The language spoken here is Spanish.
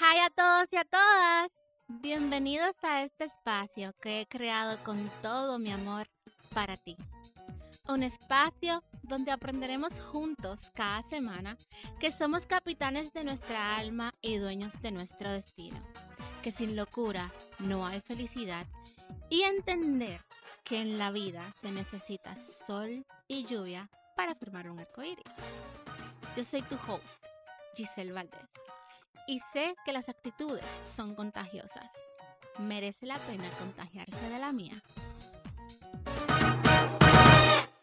Hi a todos y a todas. Bienvenidos a este espacio que he creado con todo mi amor para ti. Un espacio donde aprenderemos juntos cada semana que somos capitanes de nuestra alma y dueños de nuestro destino. Que sin locura no hay felicidad y entender que en la vida se necesita sol y lluvia para formar un arco iris. Yo soy tu host, Giselle Valdés, y sé que las actitudes son contagiosas. Merece la pena contagiarse de la mía.